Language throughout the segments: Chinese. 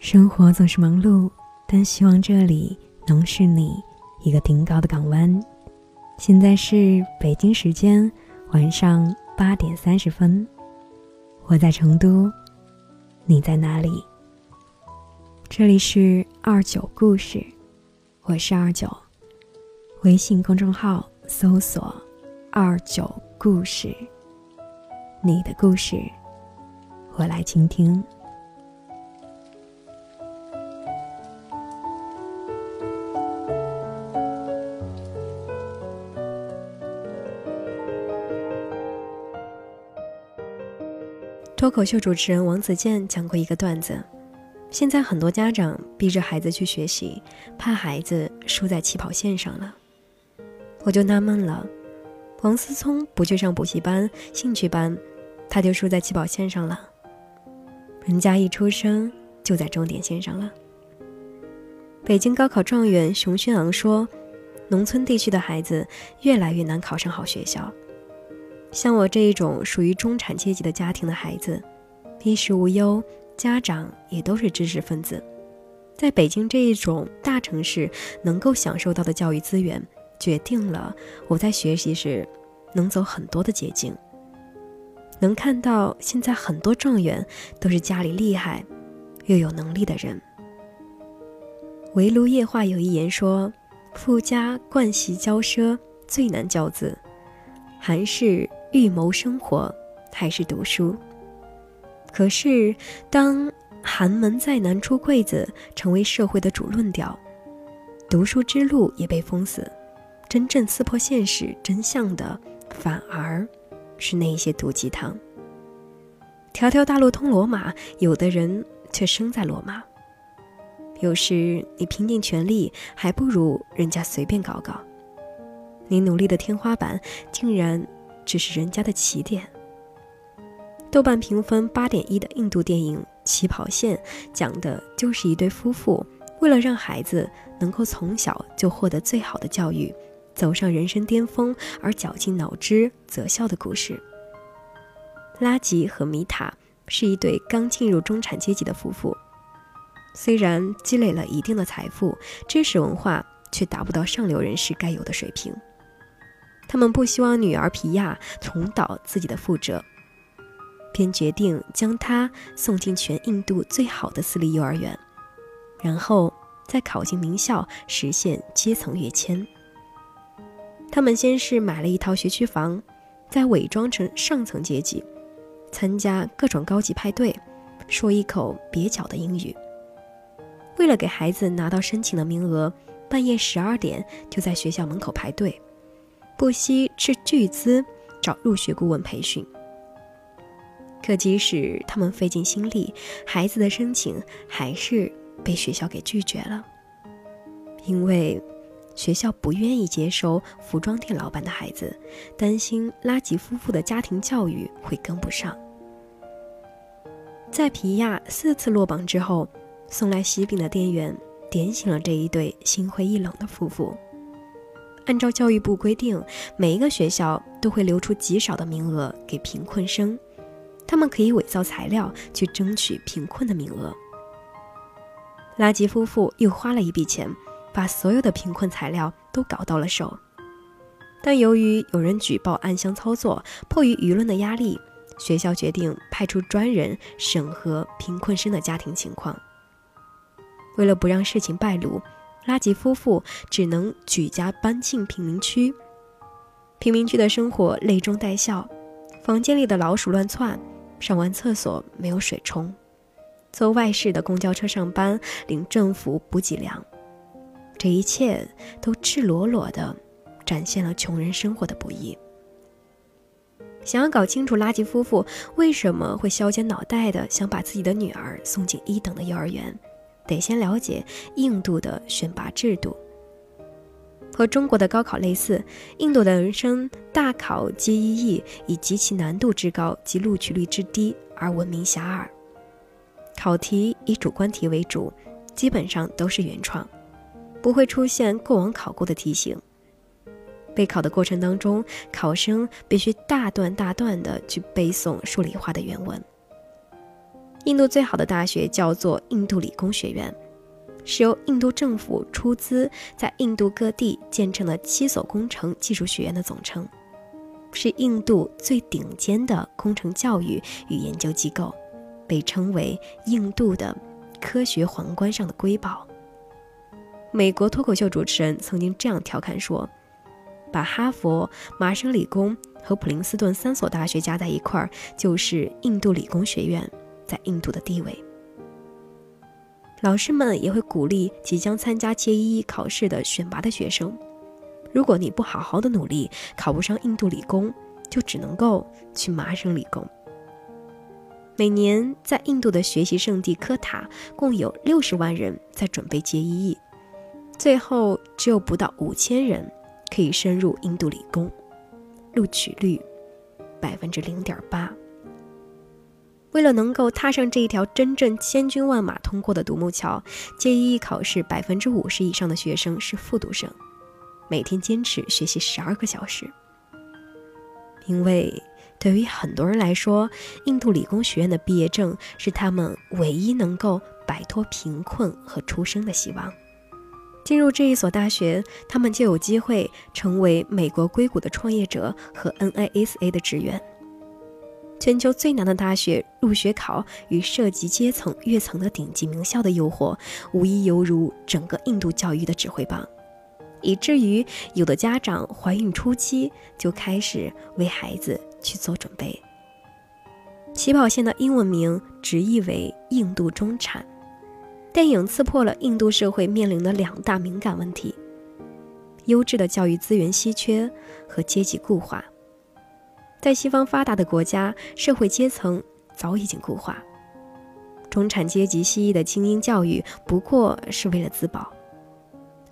生活总是忙碌，但希望这里能是你一个停靠的港湾。现在是北京时间晚上八点三十分，我在成都，你在哪里？这里是二九故事，我是二九，微信公众号搜索“二九故事”，你的故事，我来倾听。脱口秀主持人王子健讲过一个段子：现在很多家长逼着孩子去学习，怕孩子输在起跑线上了。我就纳闷了，王思聪不去上补习班、兴趣班，他就输在起跑线上了。人家一出生就在终点线上了。北京高考状元熊轩昂说：“农村地区的孩子越来越难考上好学校。”像我这一种属于中产阶级的家庭的孩子，衣食无忧，家长也都是知识分子，在北京这一种大城市能够享受到的教育资源，决定了我在学习时能走很多的捷径。能看到现在很多状元都是家里厉害又有能力的人。围炉夜话有一言说：“富家惯习骄奢，最难教子。”还是。预谋生活，还是读书？可是，当寒门再难出贵子成为社会的主论调，读书之路也被封死。真正刺破现实真相的，反而是那些毒鸡汤。条条大路通罗马，有的人却生在罗马。有时你拼尽全力，还不如人家随便搞搞。你努力的天花板，竟然。只是人家的起点。豆瓣评分八点一的印度电影《起跑线》讲的就是一对夫妇为了让孩子能够从小就获得最好的教育，走上人生巅峰而绞尽脑汁择校的故事。拉吉和米塔是一对刚进入中产阶级的夫妇，虽然积累了一定的财富、知识文化，却达不到上流人士该有的水平。他们不希望女儿皮亚重蹈自己的覆辙，便决定将她送进全印度最好的私立幼儿园，然后再考进名校，实现阶层跃迁。他们先是买了一套学区房，再伪装成上层阶级，参加各种高级派对，说一口蹩脚的英语。为了给孩子拿到申请的名额，半夜十二点就在学校门口排队。不惜斥巨资找入学顾问培训，可即使他们费尽心力，孩子的申请还是被学校给拒绝了，因为学校不愿意接收服装店老板的孩子，担心拉吉夫妇的家庭教育会跟不上。在皮亚四次落榜之后，送来喜饼的店员点醒了这一对心灰意冷的夫妇。按照教育部规定，每一个学校都会留出极少的名额给贫困生，他们可以伪造材料去争取贫困的名额。拉吉夫妇又花了一笔钱，把所有的贫困材料都搞到了手，但由于有人举报暗箱操作，迫于舆论的压力，学校决定派出专人审核贫困生的家庭情况。为了不让事情败露。拉吉夫妇只能举家搬进贫民区，贫民区的生活泪中带笑，房间里的老鼠乱窜，上完厕所没有水冲，坐外市的公交车上班领政府补给粮，这一切都赤裸裸地展现了穷人生活的不易。想要搞清楚拉吉夫妇为什么会削尖脑袋的想把自己的女儿送进一等的幼儿园。得先了解印度的选拔制度。和中国的高考类似，印度的人生大考 GEE 以极其难度之高及录取率之低而闻名遐迩。考题以主观题为主，基本上都是原创，不会出现过往考过的题型。备考的过程当中，考生必须大段大段的去背诵数理化的原文。印度最好的大学叫做印度理工学院，是由印度政府出资在印度各地建成了七所工程技术学院的总称，是印度最顶尖的工程教育与研究机构，被称为印度的科学皇冠上的瑰宝。美国脱口秀主持人曾经这样调侃说。把哈佛、麻省理工和普林斯顿三所大学加在一块儿，就是印度理工学院在印度的地位。老师们也会鼓励即将参加 JEE 考试的选拔的学生：如果你不好好的努力，考不上印度理工，就只能够去麻省理工。每年在印度的学习圣地科塔，共有六十万人在准备 JEE，最后只有不到五千人。可以深入印度理工，录取率百分之零点八。为了能够踏上这一条真正千军万马通过的独木桥，JEE 考试百分之五十以上的学生是复读生，每天坚持学习十二个小时。因为对于很多人来说，印度理工学院的毕业证是他们唯一能够摆脱贫困和出生的希望。进入这一所大学，他们就有机会成为美国硅谷的创业者和 NASA 的职员。全球最难的大学入学考与涉及阶层跃层的顶级名校的诱惑，无疑犹如整个印度教育的指挥棒，以至于有的家长怀孕初期就开始为孩子去做准备。起跑线的英文名直译为“印度中产”。电影刺破了印度社会面临的两大敏感问题：优质的教育资源稀缺和阶级固化。在西方发达的国家，社会阶层早已经固化，中产阶级西医的精英教育不过是为了自保；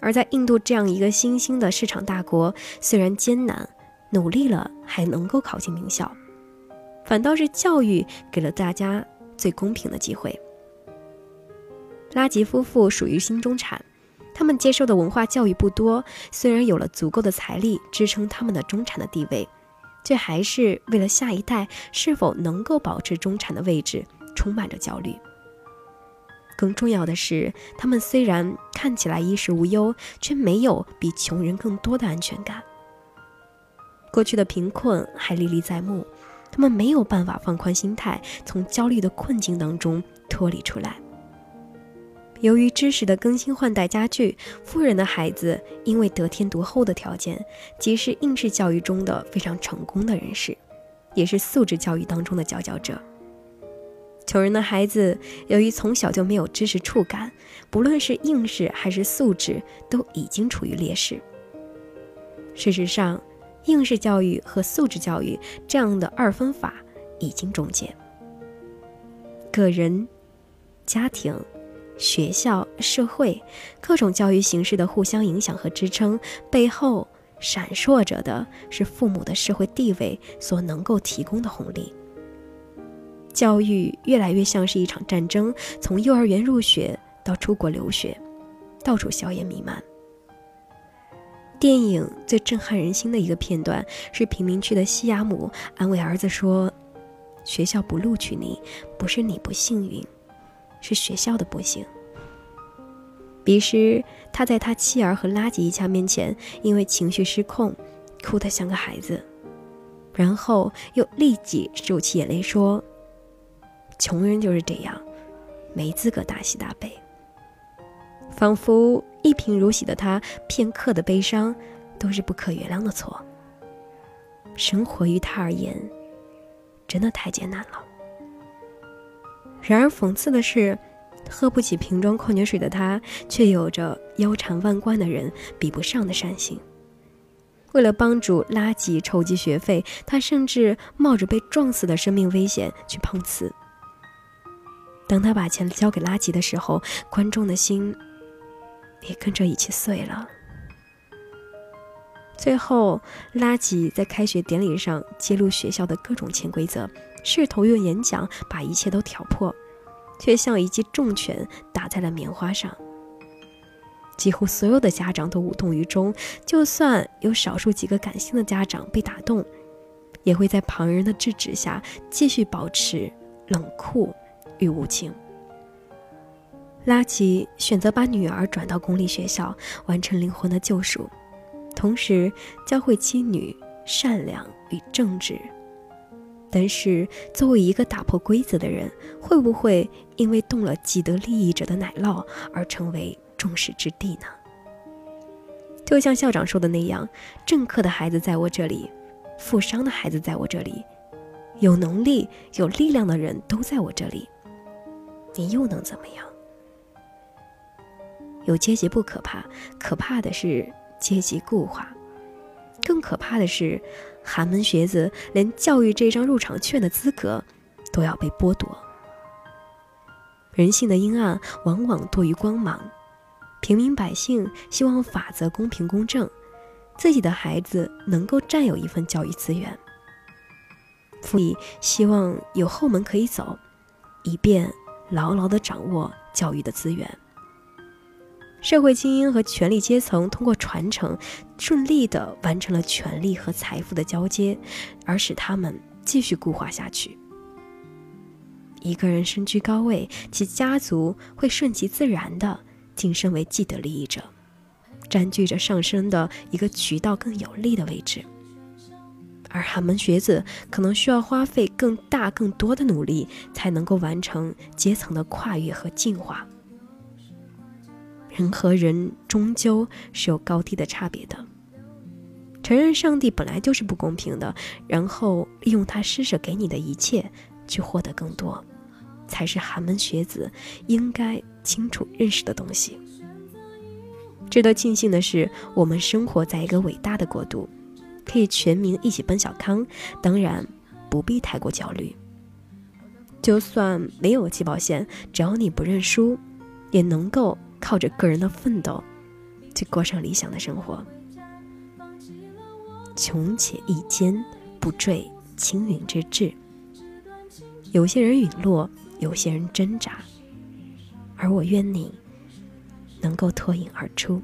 而在印度这样一个新兴的市场大国，虽然艰难，努力了还能够考进名校，反倒是教育给了大家最公平的机会。拉吉夫妇属于新中产，他们接受的文化教育不多，虽然有了足够的财力支撑他们的中产的地位，却还是为了下一代是否能够保持中产的位置充满着焦虑。更重要的是，他们虽然看起来衣食无忧，却没有比穷人更多的安全感。过去的贫困还历历在目，他们没有办法放宽心态，从焦虑的困境当中脱离出来。由于知识的更新换代加剧，富人的孩子因为得天独厚的条件，即是应试教育中的非常成功的人士，也是素质教育当中的佼佼者。穷人的孩子由于从小就没有知识触感，不论是应试还是素质，都已经处于劣势。事实上，应试教育和素质教育这样的二分法已经终结。个人、家庭。学校、社会各种教育形式的互相影响和支撑，背后闪烁着的是父母的社会地位所能够提供的红利。教育越来越像是一场战争，从幼儿园入学到出国留学，到处硝烟弥漫。电影最震撼人心的一个片段是贫民区的西雅姆安慰儿子说：“学校不录取你，不是你不幸运。”是学校的不幸。彼时，他在他妻儿和拉吉一家面前，因为情绪失控，哭得像个孩子，然后又立即收起眼泪说：“穷人就是这样，没资格大喜大悲。”仿佛一贫如洗的他，片刻的悲伤都是不可原谅的错。生活于他而言，真的太艰难了。然而讽刺的是，喝不起瓶装矿泉水的他，却有着腰缠万贯的人比不上的善心。为了帮助拉吉筹集学费，他甚至冒着被撞死的生命危险去碰瓷。当他把钱交给拉吉的时候，观众的心也跟着一起碎了。最后，拉吉在开学典礼上揭露学校的各种潜规则。试图用演讲把一切都挑破，却像一记重拳打在了棉花上。几乎所有的家长都无动于衷，就算有少数几个感性的家长被打动，也会在旁人的制止下继续保持冷酷与无情。拉吉选择把女儿转到公立学校，完成灵魂的救赎，同时教会妻女善良与正直。但是，作为一个打破规则的人，会不会因为动了既得利益者的奶酪而成为？众矢之的呢？就像校长说的那样，政客的孩子在我这里，富商的孩子在我这里，有能力、有力量的人都在我这里。你又能怎么样？有阶级不可怕，可怕的是阶级固化。更可怕的是，寒门学子连教育这张入场券的资格都要被剥夺。人性的阴暗往往多于光芒。平民百姓希望法则公平公正，自己的孩子能够占有一份教育资源；父母希望有后门可以走，以便牢牢地掌握教育的资源。社会精英和权力阶层通过传承，顺利地完成了权力和财富的交接，而使他们继续固化下去。一个人身居高位，其家族会顺其自然地。晋升为既得利益者，占据着上升的一个渠道更有利的位置，而寒门学子可能需要花费更大更多的努力，才能够完成阶层的跨越和进化。人和人终究是有高低的差别的。承认上帝本来就是不公平的，然后利用他施舍给你的一切去获得更多。才是寒门学子应该清楚认识的东西。值得庆幸的是，我们生活在一个伟大的国度，可以全民一起奔小康，当然不必太过焦虑。就算没有起跑线，只要你不认输，也能够靠着个人的奋斗，去过上理想的生活。穷且益坚，不坠青云之志。有些人陨落。有些人挣扎，而我愿你能够脱颖而出。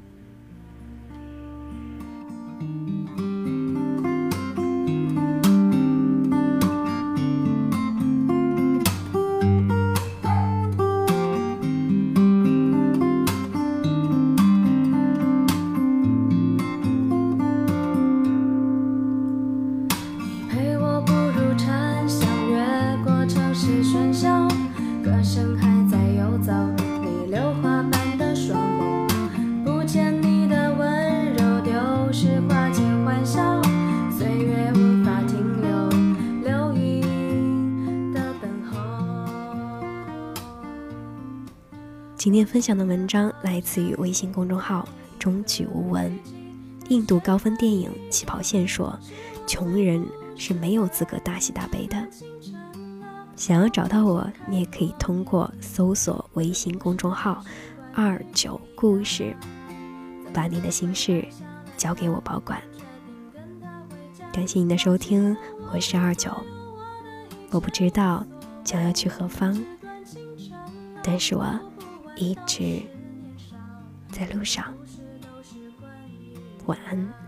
今天分享的文章来自于微信公众号“终曲无闻”。印度高分电影《起跑线》说：“穷人是没有资格大喜大悲的。”想要找到我，你也可以通过搜索微信公众号“二九故事”，把你的心事交给我保管。感谢您的收听，我是二九。我不知道将要去何方，但是我。一直在路上，晚安。